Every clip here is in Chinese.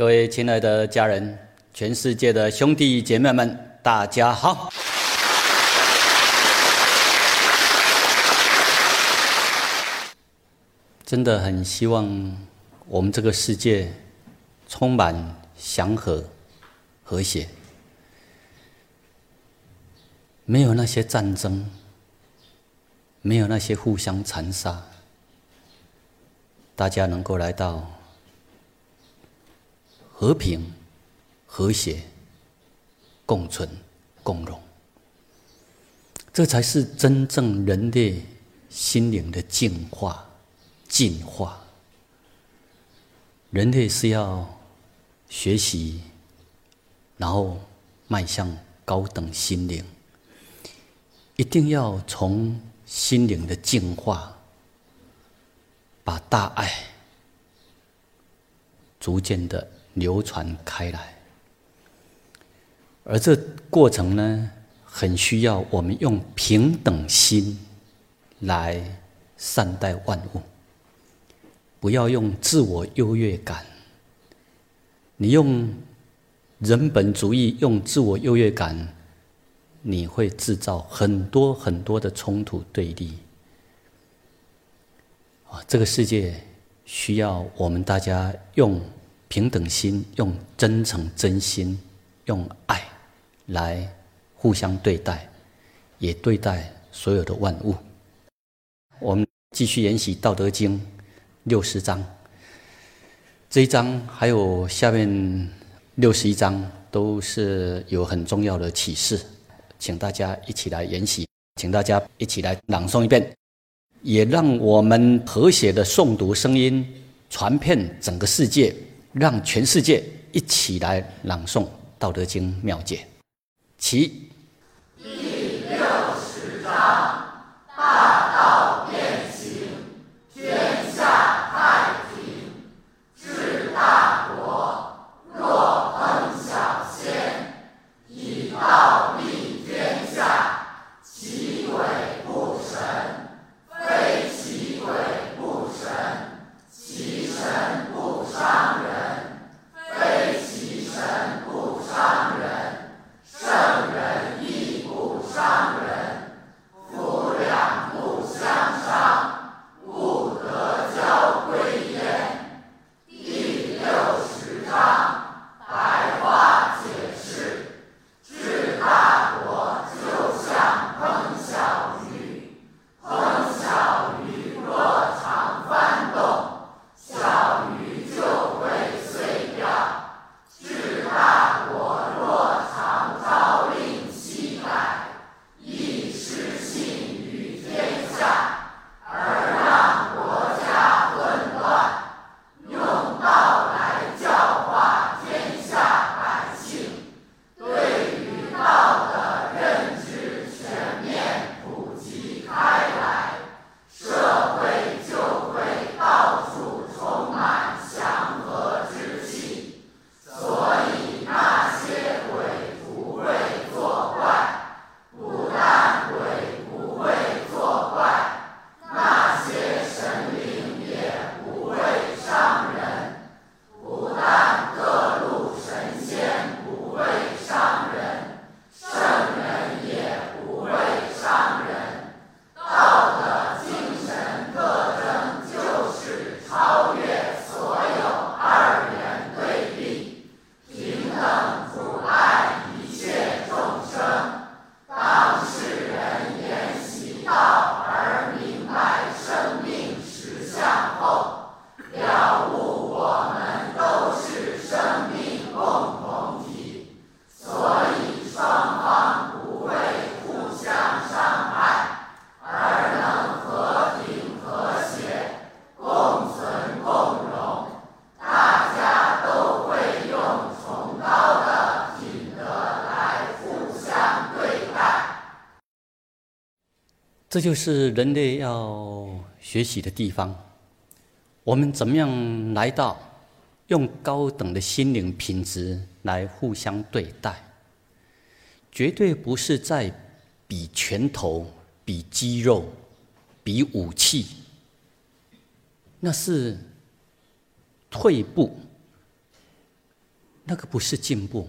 各位亲爱的家人，全世界的兄弟姐妹们，大家好！真的很希望我们这个世界充满祥和、和谐，没有那些战争，没有那些互相残杀，大家能够来到和平、和谐、共存、共荣，这才是真正人类心灵的净化。进化，人类是要学习，然后迈向高等心灵，一定要从心灵的净化，把大爱逐渐的流传开来，而这过程呢，很需要我们用平等心来善待万物。不要用自我优越感，你用人本主义，用自我优越感，你会制造很多很多的冲突对立。啊，这个世界需要我们大家用平等心、用真诚真心、用爱来互相对待，也对待所有的万物。我们继续研习《道德经》。六十章，这一章还有下面六十一章，都是有很重要的启示，请大家一起来研习，请大家一起来朗诵一遍，也让我们和谐的诵读声音传遍整个世界，让全世界一起来朗诵《道德经》妙解。其第六十章，这就是人类要学习的地方。我们怎么样来到用高等的心灵品质来互相对待？绝对不是在比拳头、比肌肉、比武器，那是退步，那个不是进步，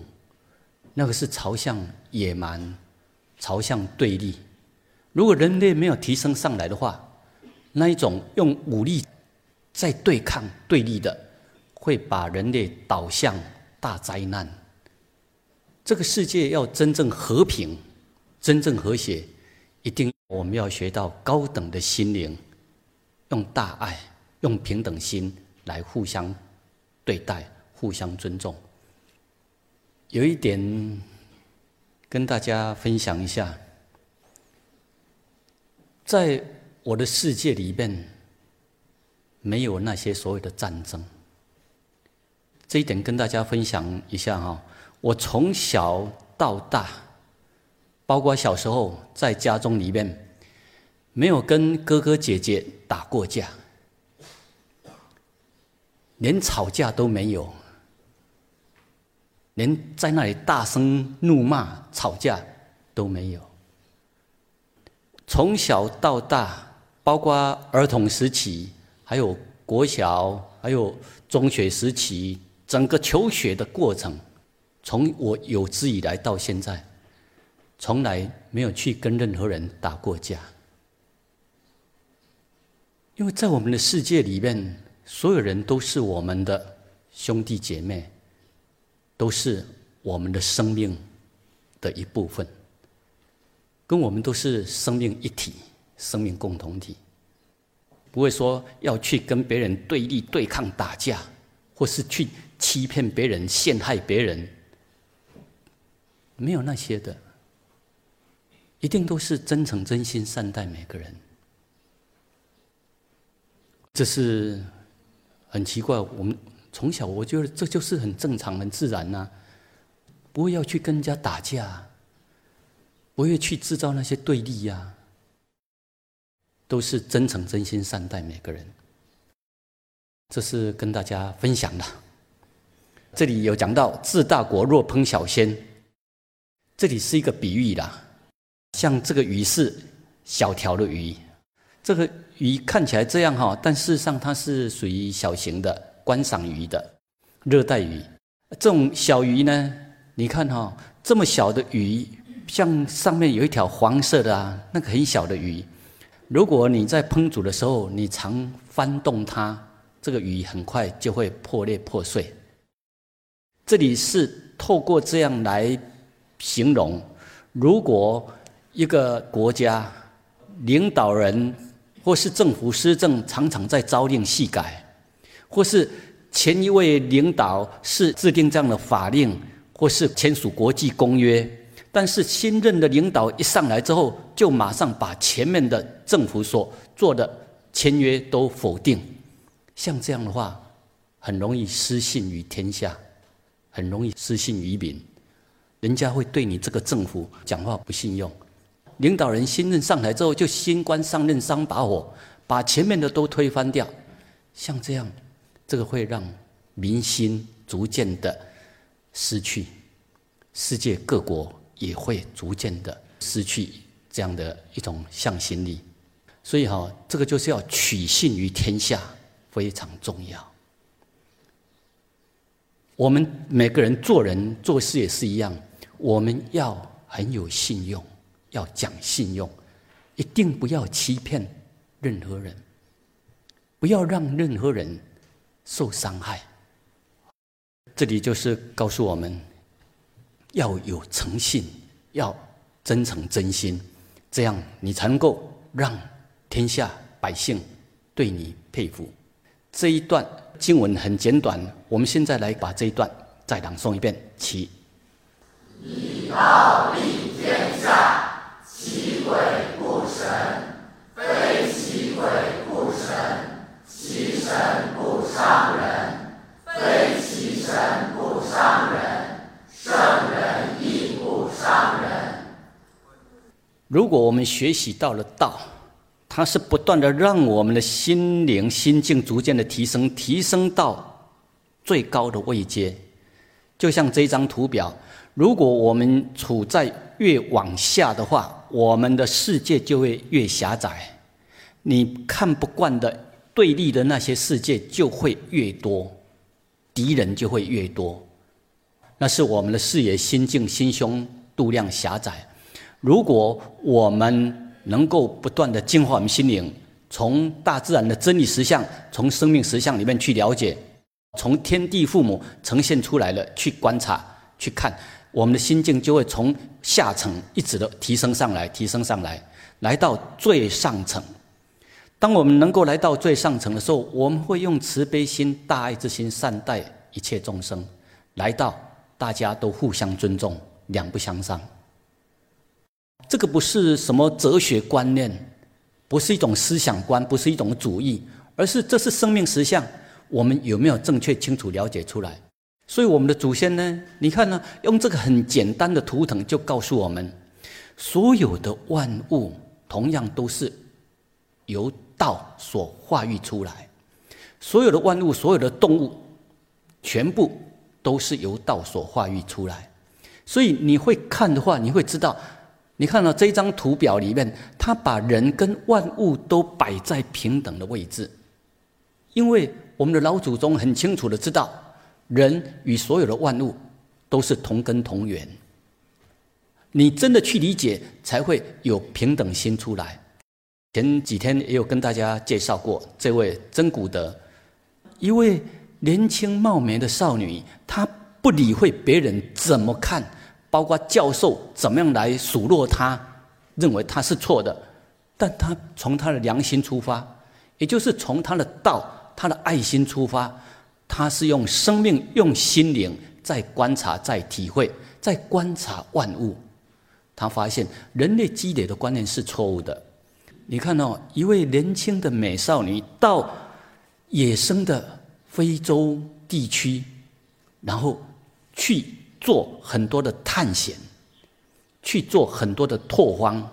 那个是朝向野蛮，朝向对立。如果人类没有提升上来的话，那一种用武力在对抗对立的，会把人类导向大灾难。这个世界要真正和平、真正和谐，一定我们要学到高等的心灵，用大爱、用平等心来互相对待、互相尊重。有一点跟大家分享一下。在我的世界里面，没有那些所谓的战争。这一点跟大家分享一下哈。我从小到大，包括小时候在家中里面，没有跟哥哥姐姐打过架，连吵架都没有，连在那里大声怒骂吵架都没有。从小到大，包括儿童时期，还有国小，还有中学时期，整个求学的过程，从我有志以来到现在，从来没有去跟任何人打过架。因为在我们的世界里面，所有人都是我们的兄弟姐妹，都是我们的生命的一部分。跟我们都是生命一体，生命共同体，不会说要去跟别人对立、对抗、打架，或是去欺骗别人、陷害别人，没有那些的，一定都是真诚、真心善待每个人。这是很奇怪，我们从小我觉得这就是很正常、很自然呐，不会要去跟人家打架。不会去制造那些对立呀，都是真诚、真心善待每个人。这是跟大家分享的。这里有讲到“治大国若烹小鲜”，这里是一个比喻啦。像这个鱼是小条的鱼，这个鱼看起来这样哈，但事实上它是属于小型的观赏鱼的热带鱼。这种小鱼呢，你看哈，这么小的鱼。像上面有一条黄色的啊，那个很小的鱼，如果你在烹煮的时候，你常翻动它，这个鱼很快就会破裂破碎。这里是透过这样来形容：如果一个国家领导人或是政府施政常常在朝令夕改，或是前一位领导是制定这样的法令，或是签署国际公约。但是新任的领导一上来之后，就马上把前面的政府所做的签约都否定。像这样的话，很容易失信于天下，很容易失信于民，人家会对你这个政府讲话不信用。领导人新任上台之后，就新官上任三把火，把前面的都推翻掉。像这样，这个会让民心逐渐的失去，世界各国。也会逐渐的失去这样的一种向心力，所以哈，这个就是要取信于天下，非常重要。我们每个人做人做事也是一样，我们要很有信用，要讲信用，一定不要欺骗任何人，不要让任何人受伤害。这里就是告诉我们。要有诚信，要真诚真心，这样你才能够让天下百姓对你佩服。这一段经文很简短，我们现在来把这一段再朗诵一遍。其以道立天下，其鬼不神，非其鬼不神，其神不伤人，非其神不伤人。如果我们学习到了道，它是不断的让我们的心灵心境逐渐的提升，提升到最高的位阶。就像这张图表，如果我们处在越往下的话，我们的世界就会越狭窄，你看不惯的对立的那些世界就会越多，敌人就会越多。那是我们的视野、心境、心胸度量狭窄。如果我们能够不断的净化我们心灵，从大自然的真理实相、从生命实相里面去了解，从天地父母呈现出来的去观察、去看，我们的心境就会从下层一直的提升上来，提升上来，来到最上层。当我们能够来到最上层的时候，我们会用慈悲心、大爱之心善待一切众生，来到大家都互相尊重、两不相伤。这个不是什么哲学观念，不是一种思想观，不是一种主义，而是这是生命实相。我们有没有正确、清楚了解出来？所以我们的祖先呢？你看呢？用这个很简单的图腾就告诉我们，所有的万物同样都是由。道所化育出来，所有的万物，所有的动物，全部都是由道所化育出来。所以你会看的话，你会知道，你看到这张图表里面，他把人跟万物都摆在平等的位置。因为我们的老祖宗很清楚的知道，人与所有的万物都是同根同源。你真的去理解，才会有平等心出来。前几天也有跟大家介绍过这位真古德，一位年轻貌美的少女，她不理会别人怎么看，包括教授怎么样来数落他，认为他是错的，但他从他的良心出发，也就是从他的道、他的爱心出发，他是用生命、用心灵在观察、在体会、在观察万物，他发现人类积累的观念是错误的。你看哦一位年轻的美少女到野生的非洲地区，然后去做很多的探险，去做很多的拓荒，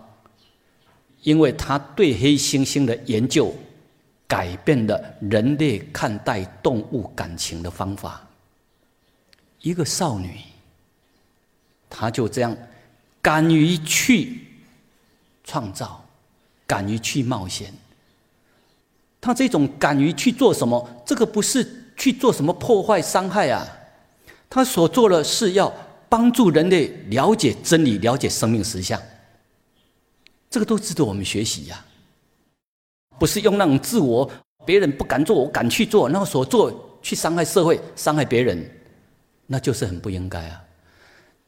因为他对黑猩猩的研究，改变了人类看待动物感情的方法。一个少女，她就这样敢于去创造。敢于去冒险，她这种敢于去做什么？这个不是去做什么破坏、伤害啊！他所做的是要帮助人类了解真理、了解生命实相。这个都值得我们学习呀！不是用那种自我，别人不敢做，我敢去做，然后所做去伤害社会、伤害别人，那就是很不应该啊！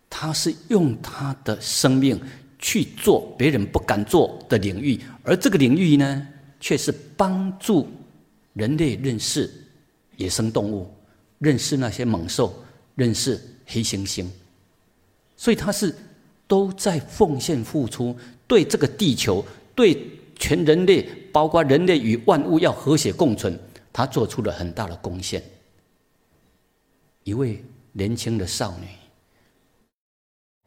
他是用他的生命。去做别人不敢做的领域，而这个领域呢，却是帮助人类认识野生动物，认识那些猛兽，认识黑猩猩。所以他是都在奉献付出，对这个地球，对全人类，包括人类与万物要和谐共存，他做出了很大的贡献。一位年轻的少女，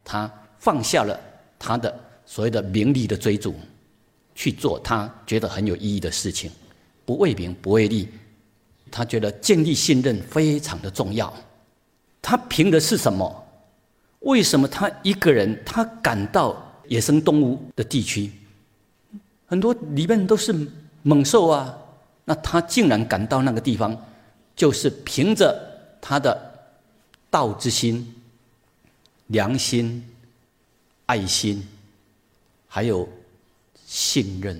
她放下了。他的所谓的名利的追逐，去做他觉得很有意义的事情，不为名不为利，他觉得建立信任非常的重要。他凭的是什么？为什么他一个人他赶到野生动物的地区，很多里面都是猛兽啊，那他竟然赶到那个地方，就是凭着他的道之心、良心。爱心，还有信任，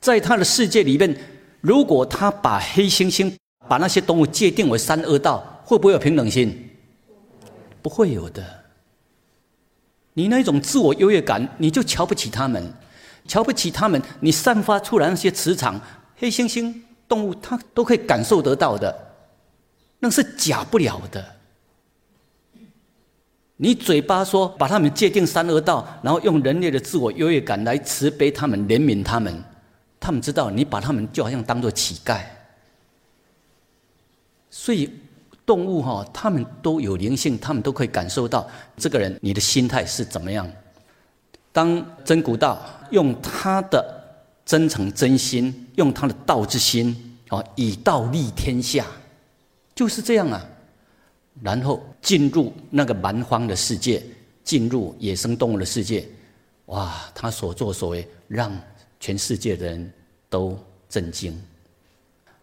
在他的世界里面，如果他把黑猩猩、把那些动物界定为三恶道，会不会有平等心？不会有的。你那种自我优越感，你就瞧不起他们，瞧不起他们，你散发出来那些磁场，黑猩猩动物它都可以感受得到的，那是假不了的。你嘴巴说把他们界定三恶道，然后用人类的自我优越感来慈悲他们、怜悯他们，他们知道你把他们就好像当做乞丐。所以动物哈，他们都有灵性，他们都可以感受到这个人你的心态是怎么样。当真古道用他的真诚真心，用他的道之心啊，以道利天下，就是这样啊。然后进入那个蛮荒的世界，进入野生动物的世界，哇！他所作所为让全世界的人都震惊，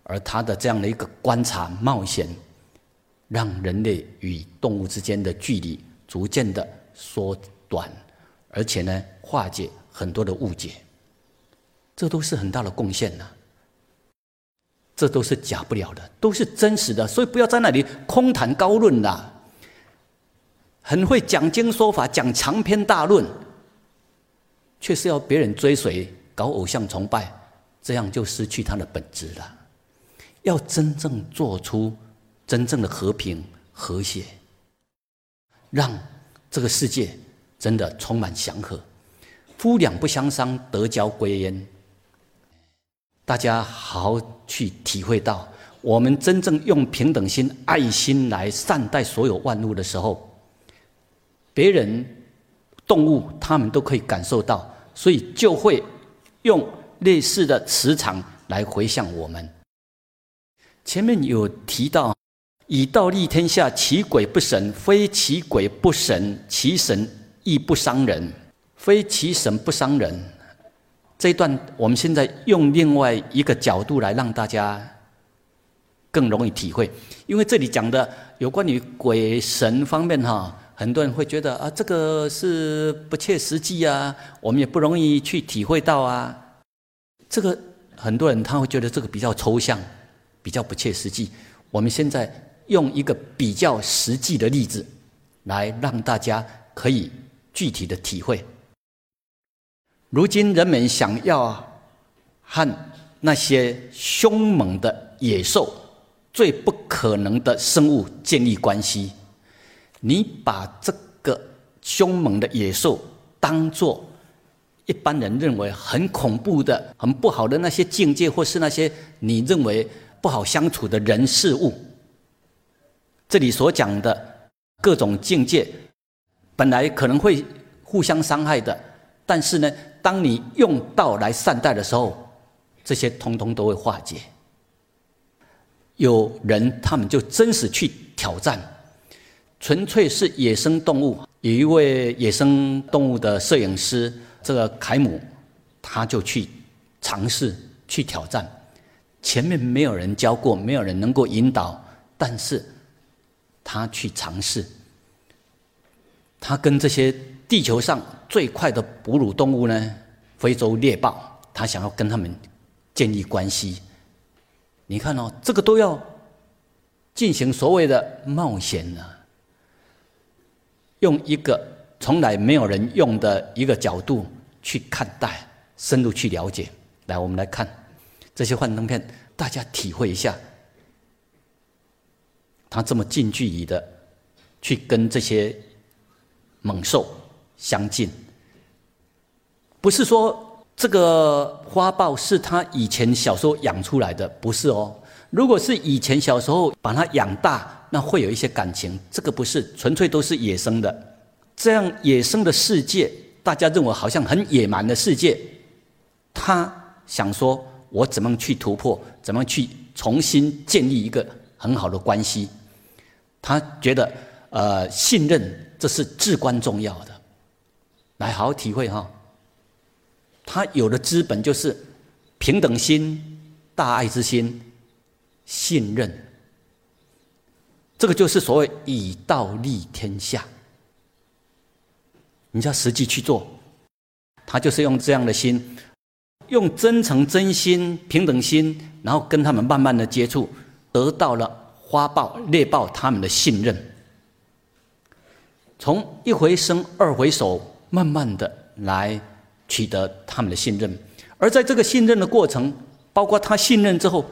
而他的这样的一个观察冒险，让人类与动物之间的距离逐渐的缩短，而且呢，化解很多的误解，这都是很大的贡献呐。这都是假不了的，都是真实的，所以不要在那里空谈高论啦。很会讲经说法，讲长篇大论，却是要别人追随，搞偶像崇拜，这样就失去它的本质了。要真正做出真正的和平和谐，让这个世界真的充满祥和，夫两不相伤，得交归焉。大家好好去体会到，我们真正用平等心、爱心来善待所有万物的时候，别人、动物他们都可以感受到，所以就会用类似的磁场来回向我们。前面有提到，以道立天下，其鬼不神，非其鬼不神，其神亦不伤人，非其神不伤人。这一段，我们现在用另外一个角度来让大家更容易体会，因为这里讲的有关于鬼神方面哈，很多人会觉得啊，这个是不切实际啊，我们也不容易去体会到啊。这个很多人他会觉得这个比较抽象，比较不切实际。我们现在用一个比较实际的例子，来让大家可以具体的体会。如今人们想要和那些凶猛的野兽、最不可能的生物建立关系，你把这个凶猛的野兽当做一般人认为很恐怖的、很不好的那些境界，或是那些你认为不好相处的人事物，这里所讲的各种境界，本来可能会互相伤害的，但是呢？当你用道来善待的时候，这些通通都会化解。有人他们就真实去挑战，纯粹是野生动物。有一位野生动物的摄影师，这个凯姆，他就去尝试去挑战。前面没有人教过，没有人能够引导，但是他去尝试。他跟这些。地球上最快的哺乳动物呢？非洲猎豹，他想要跟他们建立关系。你看哦，这个都要进行所谓的冒险呢。用一个从来没有人用的一个角度去看待，深入去了解。来，我们来看这些幻灯片，大家体会一下，他这么近距离的去跟这些猛兽。相近，不是说这个花豹是他以前小时候养出来的，不是哦。如果是以前小时候把它养大，那会有一些感情。这个不是纯粹都是野生的，这样野生的世界，大家认为好像很野蛮的世界，他想说，我怎么去突破，怎么去重新建立一个很好的关系？他觉得，呃，信任这是至关重要的。来好好体会哈，他有的资本就是平等心、大爱之心、信任，这个就是所谓以道立天下。你要实际去做，他就是用这样的心，用真诚、真心、平等心，然后跟他们慢慢的接触，得到了花豹、猎豹他们的信任，从一回生，二回熟。慢慢的来取得他们的信任，而在这个信任的过程，包括他信任之后，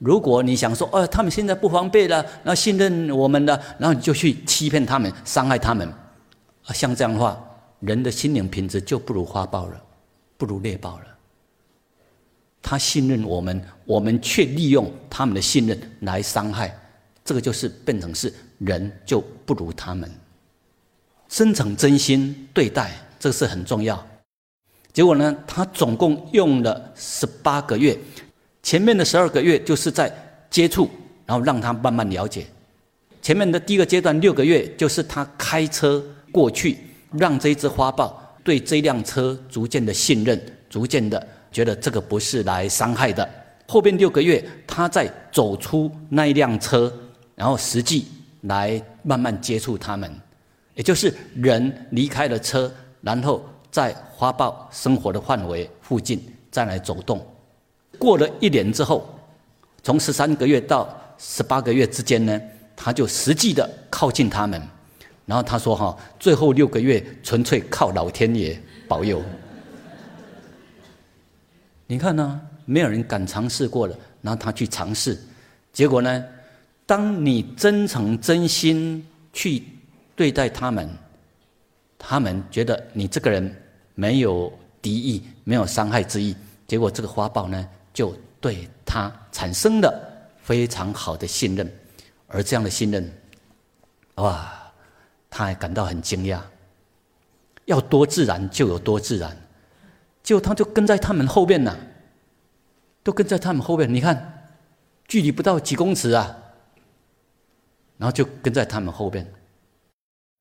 如果你想说，哦，他们现在不防备了，那信任我们的，然后你就去欺骗他们，伤害他们，啊，像这样的话，人的心灵品质就不如花豹了，不如猎豹了。他信任我们，我们却利用他们的信任来伤害，这个就是变成是人就不如他们。真诚真心对待，这个是很重要。结果呢，他总共用了十八个月，前面的十二个月就是在接触，然后让他慢慢了解。前面的第一个阶段六个月，就是他开车过去，让这一只花豹对这辆车逐渐的信任，逐渐的觉得这个不是来伤害的。后边六个月，他在走出那一辆车，然后实际来慢慢接触它们，也就是人离开了车，然后在花豹生活的范围附近再来走动。过了一年之后，从十三个月到十八个月之间呢，他就实际的靠近他们。然后他说：“哈，最后六个月纯粹靠老天爷保佑。你看呢，没有人敢尝试过了，然后他去尝试，结果呢，当你真诚真心去对待他们，他们觉得你这个人没有敌意，没有伤害之意，结果这个花豹呢，就对他产生了非常好的信任，而这样的信任，哇！”他还感到很惊讶，要多自然就有多自然，结果他就跟在他们后面呢，都跟在他们后面。你看，距离不到几公尺啊，然后就跟在他们后边。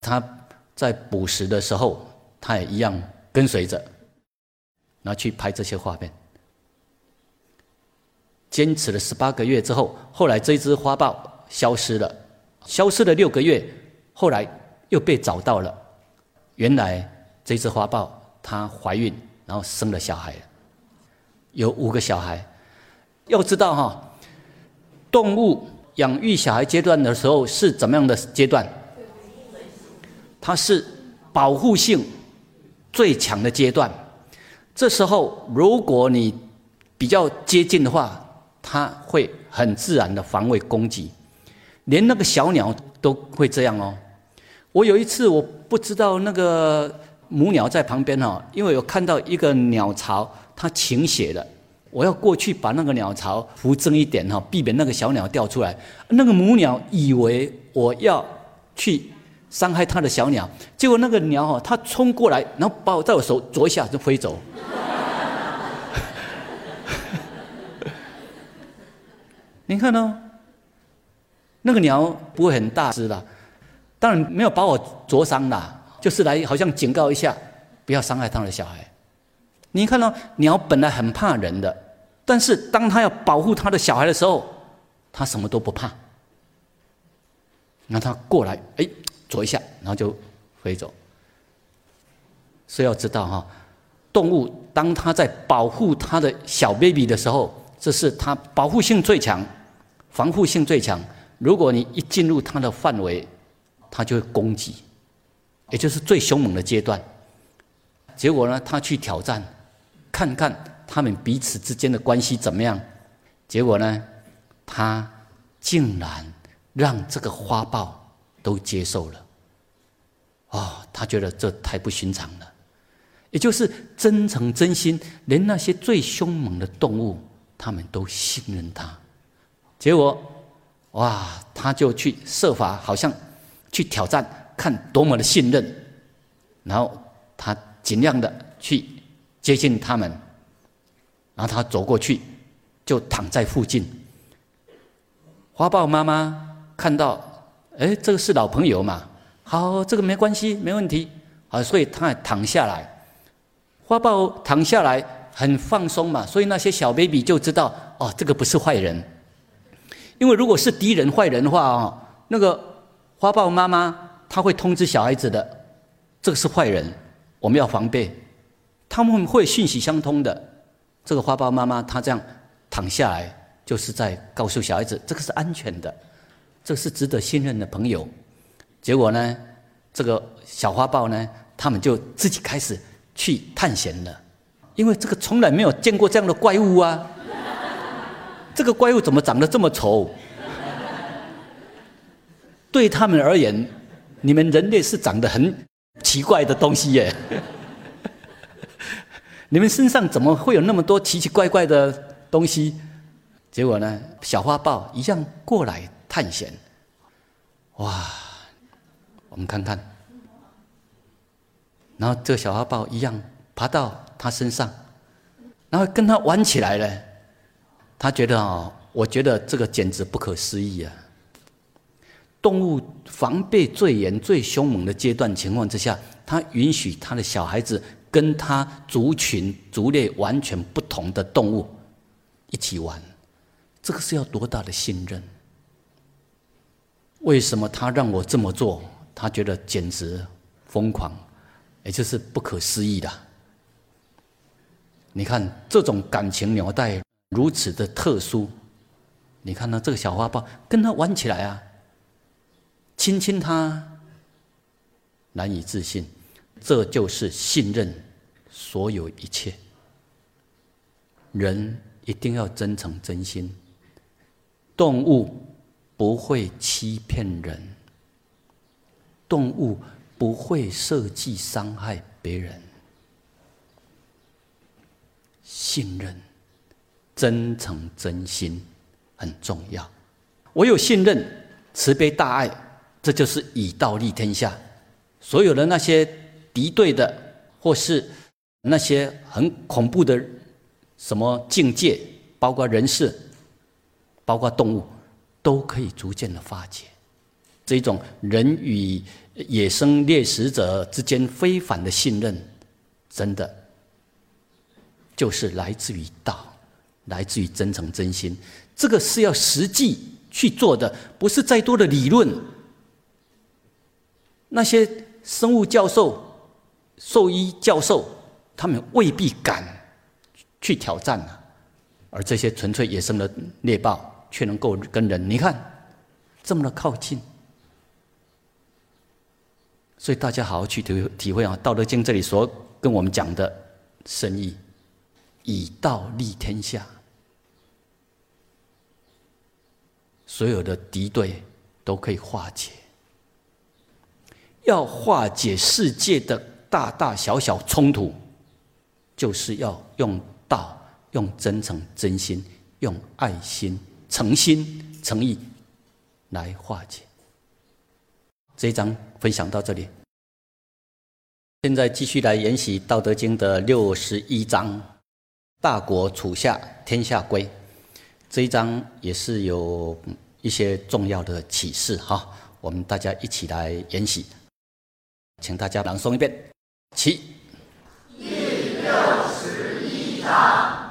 他在捕食的时候，他也一样跟随着，然后去拍这些画面。坚持了十八个月之后，后来这只花豹消失了，消失了六个月，后来。又被找到了，原来这只花豹它怀孕，然后生了小孩，有五个小孩。要知道哈，动物养育小孩阶段的时候是怎么样的阶段？它是保护性最强的阶段。这时候如果你比较接近的话，它会很自然的防卫攻击，连那个小鸟都会这样哦。我有一次，我不知道那个母鸟在旁边哈，因为有看到一个鸟巢它倾斜了，我要过去把那个鸟巢扶正一点哈，避免那个小鸟掉出来。那个母鸟以为我要去伤害它的小鸟，结果那个鸟哈，它冲过来，然后把我在我手啄一下就飞走。你看呢？那个鸟不会很大只的。当然没有把我啄伤啦，就是来好像警告一下，不要伤害它的小孩。你看到鸟本来很怕人的，但是当他要保护他的小孩的时候，他什么都不怕。那他过来，哎，啄一下，然后就飞走。所以要知道哈，动物当它在保护它的小 baby 的时候，这是它保护性最强、防护性最强。如果你一进入它的范围，他就会攻击，也就是最凶猛的阶段。结果呢，他去挑战，看看他们彼此之间的关系怎么样。结果呢，他竟然让这个花豹都接受了。哦，他觉得这太不寻常了。也就是真诚真心，连那些最凶猛的动物，他们都信任他。结果，哇，他就去设法，好像。去挑战，看多么的信任，然后他尽量的去接近他们，然后他走过去，就躺在附近。花豹妈妈看到，哎，这个是老朋友嘛，好，这个没关系，没问题，啊，所以他躺下来。花豹躺下来很放松嘛，所以那些小 baby 就知道，哦，这个不是坏人，因为如果是敌人、坏人的话，哦，那个。花豹妈妈，她会通知小孩子的，这个是坏人，我们要防备。他们会讯息相通的。这个花豹妈妈，她这样躺下来，就是在告诉小孩子，这个是安全的，这是值得信任的朋友。结果呢，这个小花豹呢，他们就自己开始去探险了，因为这个从来没有见过这样的怪物啊。这个怪物怎么长得这么丑？对他们而言，你们人类是长得很奇怪的东西耶。你们身上怎么会有那么多奇奇怪怪的东西？结果呢，小花豹一样过来探险。哇，我们看看，然后这个小花豹一样爬到他身上，然后跟他玩起来了。他觉得啊，我觉得这个简直不可思议啊。动物防备最严、最凶猛的阶段情况之下，它允许它的小孩子跟他族群、族类完全不同的动物一起玩，这个是要多大的信任？为什么他让我这么做？他觉得简直疯狂，也就是不可思议的。你看这种感情纽带如此的特殊，你看呢？这个小花豹跟他玩起来啊，亲亲他，难以置信，这就是信任所有一切。人一定要真诚真心，动物不会欺骗人，动物不会设计伤害别人。信任、真诚、真心很重要。我有信任、慈悲、大爱，这就是以道立天下。所有的那些敌对的，或是那些很恐怖的什么境界，包括人事，包括动物，都可以逐渐的化解。这种人与野生猎食者之间非凡的信任，真的。就是来自于道，来自于真诚真心，这个是要实际去做的，不是再多的理论。那些生物教授、兽医教授，他们未必敢去挑战啊，而这些纯粹野生的猎豹，却能够跟人，你看这么的靠近。所以大家好好去体体会啊，《道德经》这里所跟我们讲的深意。以道立天下，所有的敌对都可以化解。要化解世界的大大小小冲突，就是要用道、用真诚、真心、用爱心、诚心、诚意来化解。这一章分享到这里，现在继续来研习《道德经》的六十一章。大国处下，天下归。这一章也是有一些重要的启示哈，我们大家一起来研习，请大家朗诵一遍。起。六十一章：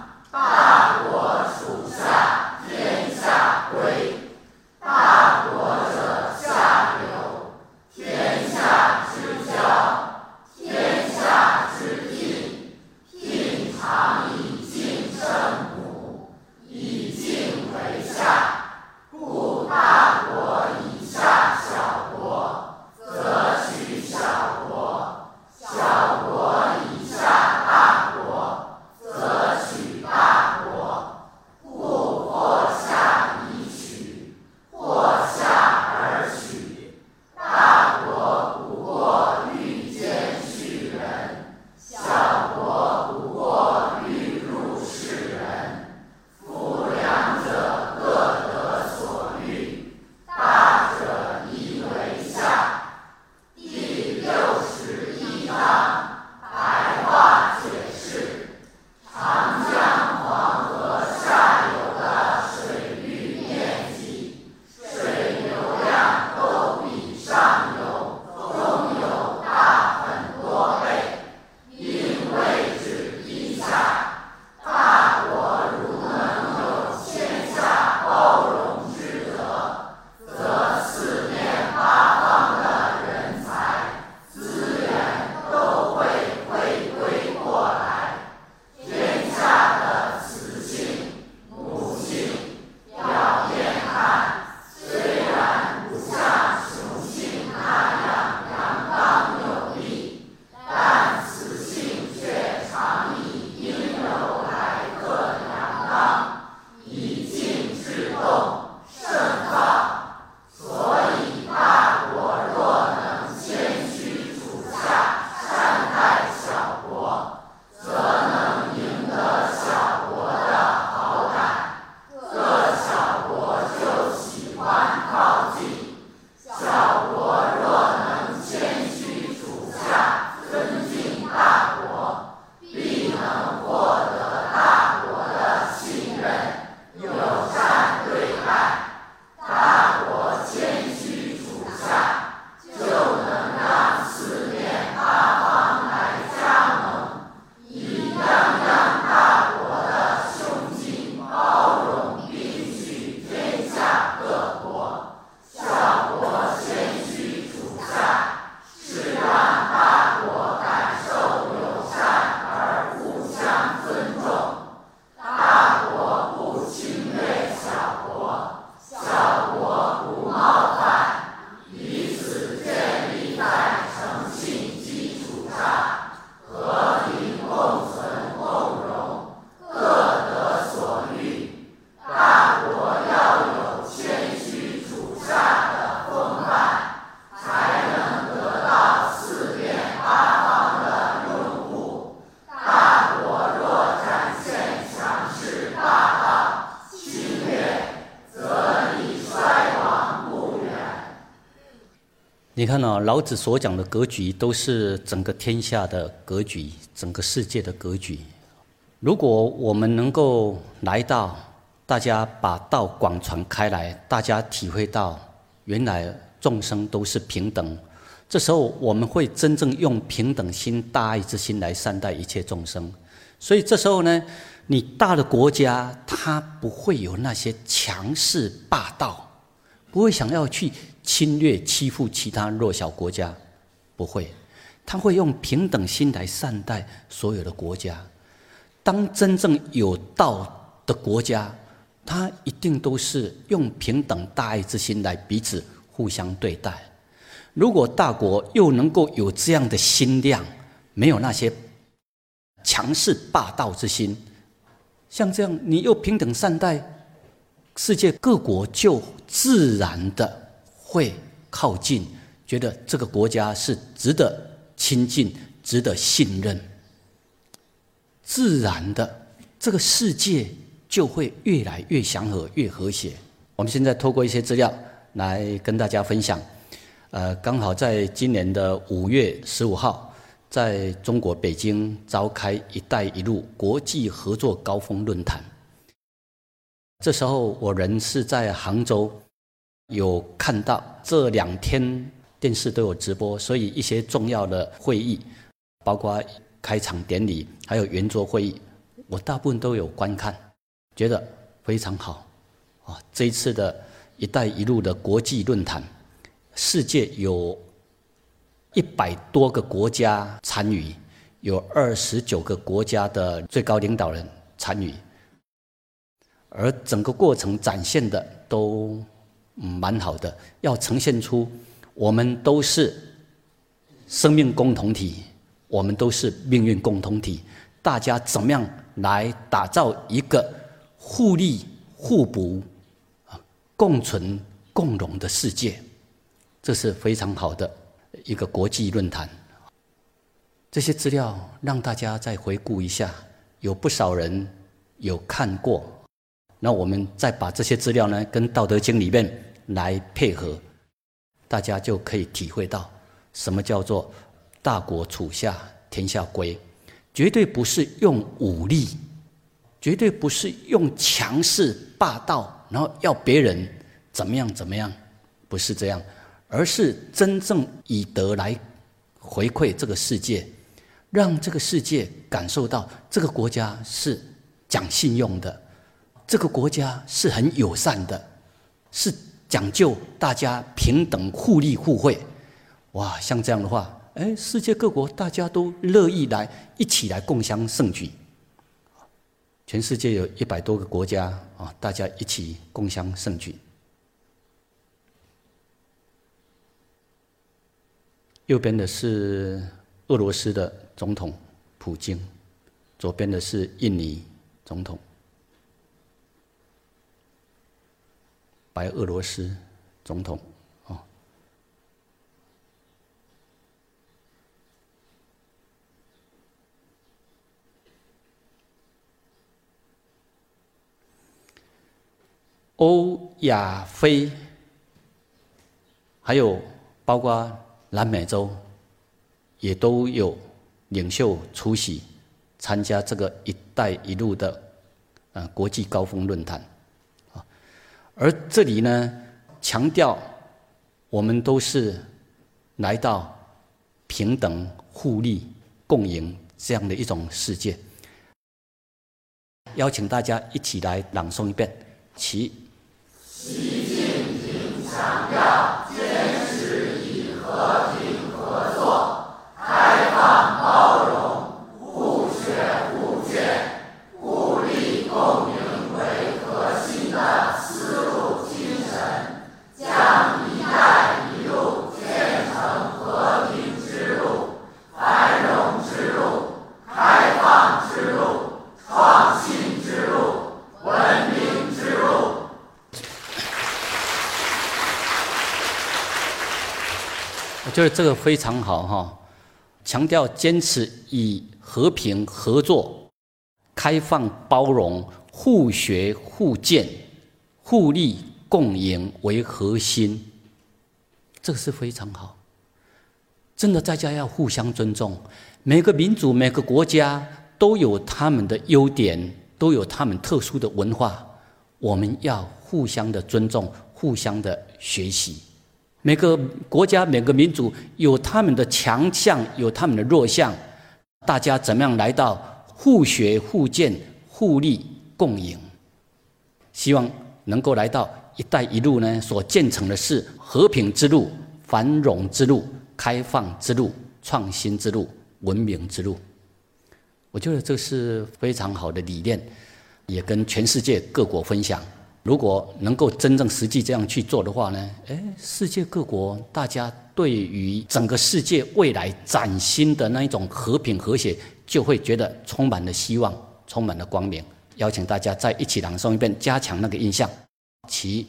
你看哦，老子所讲的格局都是整个天下的格局，整个世界的格局。如果我们能够来到，大家把道广传开来，大家体会到原来众生都是平等。这时候我们会真正用平等心、大爱之心来善待一切众生。所以这时候呢。你大的国家，它不会有那些强势霸道，不会想要去侵略欺负其他弱小国家，不会，他会用平等心来善待所有的国家。当真正有道的国家，他一定都是用平等大爱之心来彼此互相对待。如果大国又能够有这样的心量，没有那些强势霸道之心。像这样，你又平等善待世界各国，就自然的会靠近，觉得这个国家是值得亲近、值得信任。自然的，这个世界就会越来越祥和、越和谐。我们现在透过一些资料来跟大家分享。呃，刚好在今年的五月十五号。在中国北京召开“一带一路”国际合作高峰论坛。这时候我人是在杭州，有看到这两天电视都有直播，所以一些重要的会议，包括开场典礼，还有圆桌会议，我大部分都有观看，觉得非常好。啊，这一次的“一带一路”的国际论坛，世界有。一百多个国家参与，有二十九个国家的最高领导人参与，而整个过程展现的都蛮好的，要呈现出我们都是生命共同体，我们都是命运共同体，大家怎么样来打造一个互利互补、啊共存共荣的世界，这是非常好的。一个国际论坛，这些资料让大家再回顾一下，有不少人有看过。那我们再把这些资料呢，跟《道德经》里面来配合，大家就可以体会到什么叫做“大国处下，天下归”。绝对不是用武力，绝对不是用强势霸道，然后要别人怎么样怎么样，不是这样。而是真正以德来回馈这个世界，让这个世界感受到这个国家是讲信用的，这个国家是很友善的，是讲究大家平等互利互惠。哇，像这样的话，哎，世界各国大家都乐意来一起来共襄盛举。全世界有一百多个国家啊，大家一起共襄盛举。右边的是俄罗斯的总统普京，左边的是印尼总统白俄罗斯总统，哦，欧亚非，还有包括。南美洲也都有领袖出席参加这个“一带一路”的呃国际高峰论坛，而这里呢强调我们都是来到平等互利共赢这样的一种世界，邀请大家一起来朗诵一遍，其习近平强调就是这个非常好哈，强调坚持以和平合作、开放包容、互学互鉴、互利共赢为核心，这个是非常好。真的大家要互相尊重。每个民族、每个国家都有他们的优点，都有他们特殊的文化，我们要互相的尊重，互相的学习。每个国家、每个民族有他们的强项，有他们的弱项，大家怎么样来到互学互鉴、互利共赢？希望能够来到“一带一路”呢，所建成的是和平之路、繁荣之路、开放之路、创新之路、文明之路。我觉得这是非常好的理念，也跟全世界各国分享。如果能够真正实际这样去做的话呢？诶，世界各国大家对于整个世界未来崭新的那一种和平和谐，就会觉得充满了希望，充满了光明。邀请大家再一起朗诵一遍，加强那个印象。其。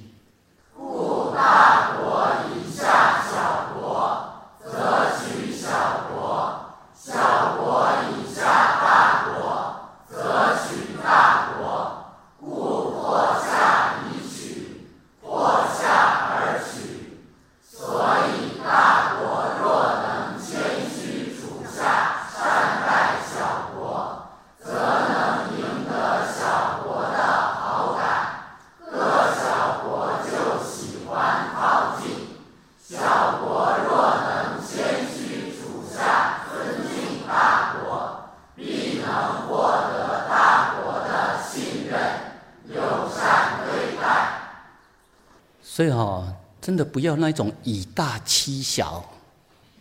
所以哈，真的不要那一种以大欺小，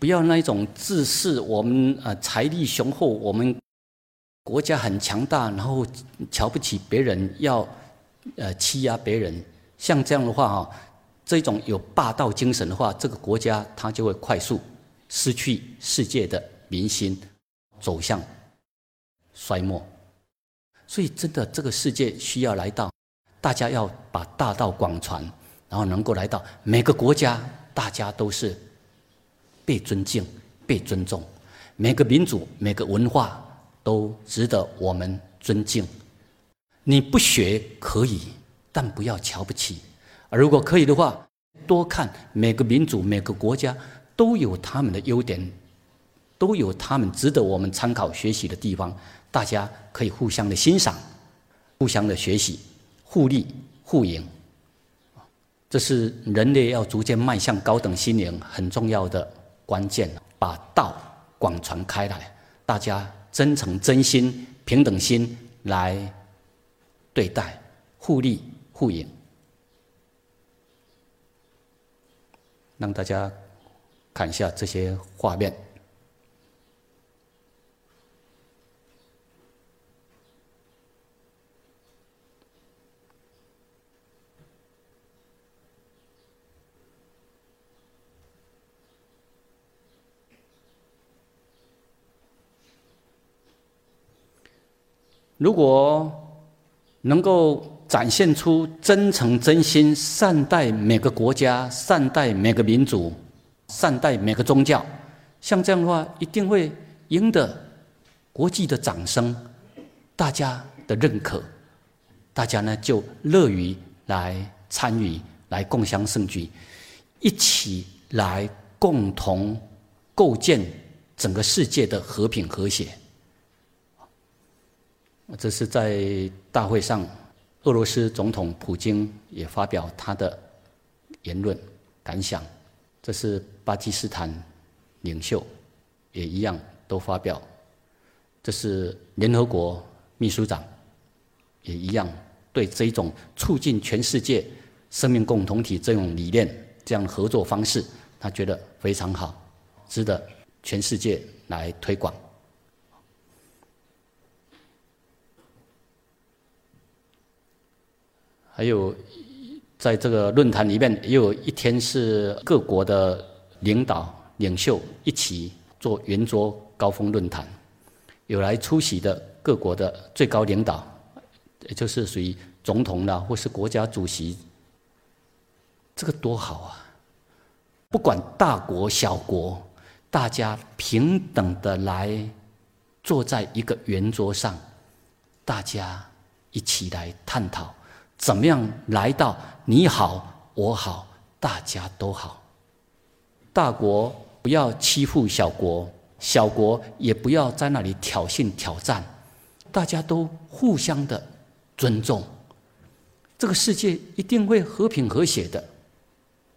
不要那一种自视我们呃财力雄厚，我们国家很强大，然后瞧不起别人，要呃欺压别人。像这样的话哈，这种有霸道精神的话，这个国家它就会快速失去世界的民心，走向衰没。所以，真的这个世界需要来到，大家要把大道广传。然后能够来到每个国家，大家都是被尊敬、被尊重；每个民族、每个文化都值得我们尊敬。你不学可以，但不要瞧不起。而如果可以的话，多看每个民族、每个国家都有他们的优点，都有他们值得我们参考学习的地方。大家可以互相的欣赏，互相的学习，互利互赢。这是人类要逐渐迈向高等心灵很重要的关键，把道广传开来，大家真诚、真心、平等心来对待，互利互赢，让大家看一下这些画面。如果能够展现出真诚、真心善待每个国家、善待每个民族、善待每个宗教，像这样的话，一定会赢得国际的掌声，大家的认可，大家呢就乐于来参与、来共襄盛举，一起来共同构建整个世界的和平和谐。这是在大会上，俄罗斯总统普京也发表他的言论感想。这是巴基斯坦领袖也一样都发表。这是联合国秘书长也一样对这种促进全世界生命共同体这种理念、这样合作方式，他觉得非常好，值得全世界来推广。还有，在这个论坛里面，也有一天是各国的领导领袖一起做圆桌高峰论坛，有来出席的各国的最高领导，也就是属于总统啦，或是国家主席，这个多好啊！不管大国小国，大家平等的来坐在一个圆桌上，大家一起来探讨。怎么样来到你好我好大家都好？大国不要欺负小国，小国也不要在那里挑衅挑战，大家都互相的尊重，这个世界一定会和平和谐的。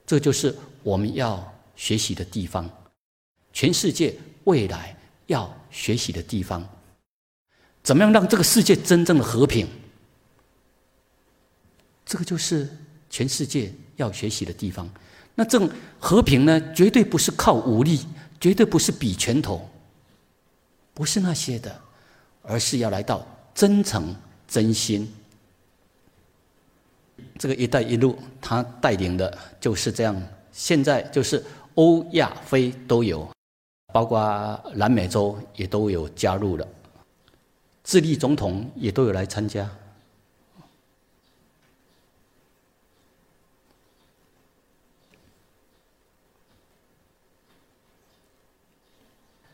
这就是我们要学习的地方，全世界未来要学习的地方。怎么样让这个世界真正的和平？这个就是全世界要学习的地方。那这种和平呢，绝对不是靠武力，绝对不是比拳头，不是那些的，而是要来到真诚、真心。这个“一带一路”，他带领的就是这样。现在就是欧亚非都有，包括南美洲也都有加入了，智利总统也都有来参加。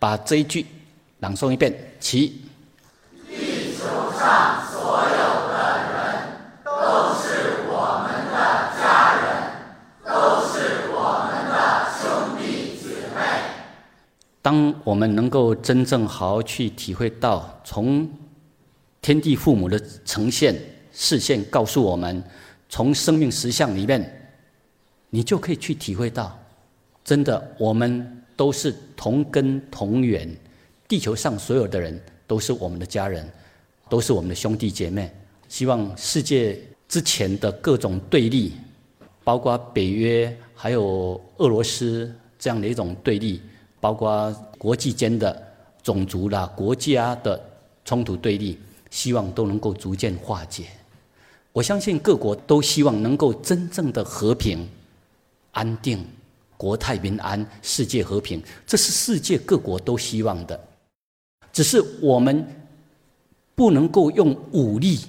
把这一句朗诵一遍，起。地球上所有的人都是我们的家人，都是我们的兄弟姐妹。当我们能够真正好好去体会到，从天地父母的呈现视线告诉我们，从生命实相里面，你就可以去体会到，真的我们。都是同根同源，地球上所有的人都是我们的家人，都是我们的兄弟姐妹。希望世界之前的各种对立，包括北约还有俄罗斯这样的一种对立，包括国际间的种族啦、国家的冲突对立，希望都能够逐渐化解。我相信各国都希望能够真正的和平、安定。国泰民安，世界和平，这是世界各国都希望的。只是我们不能够用武力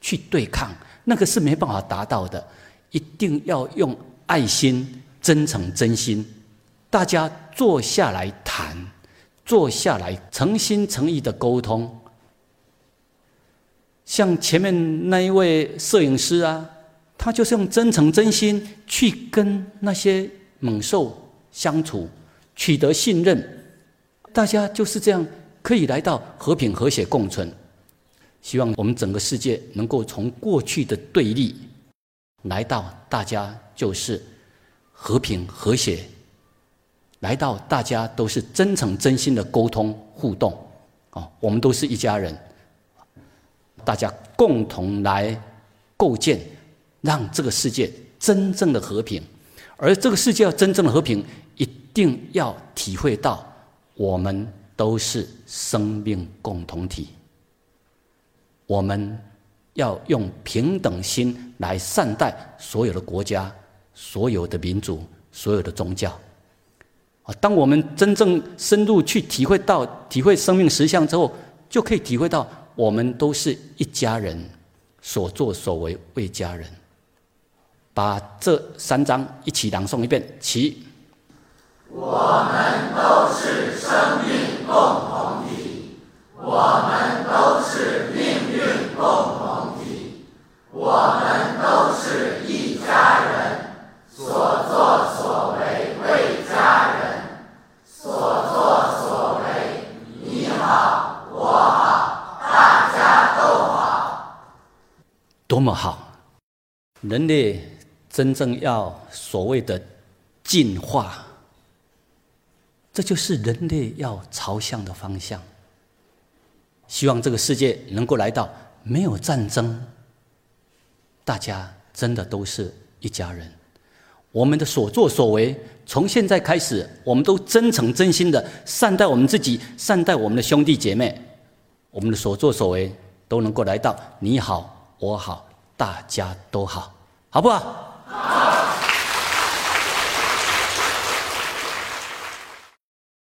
去对抗，那个是没办法达到的。一定要用爱心、真诚、真心，大家坐下来谈，坐下来诚心诚意的沟通。像前面那一位摄影师啊。他就是用真诚真心去跟那些猛兽相处，取得信任，大家就是这样可以来到和平和谐共存。希望我们整个世界能够从过去的对立，来到大家就是和平和谐，来到大家都是真诚真心的沟通互动。哦，我们都是一家人，大家共同来构建。让这个世界真正的和平，而这个世界要真正的和平，一定要体会到我们都是生命共同体。我们要用平等心来善待所有的国家、所有的民族、所有的宗教。啊，当我们真正深入去体会到、体会生命实相之后，就可以体会到我们都是一家人，所作所为为家人。把这三章一起朗诵一遍，起。我们都是生命共同体，我们都是命运共同体，我们都是一家人，所作所为为家人，所作所为你好我好大家都好，多么好，人。类。真正要所谓的进化，这就是人类要朝向的方向。希望这个世界能够来到没有战争，大家真的都是一家人。我们的所作所为，从现在开始，我们都真诚真心的善待我们自己，善待我们的兄弟姐妹。我们的所作所为都能够来到你好我好大家都好，好不好？好。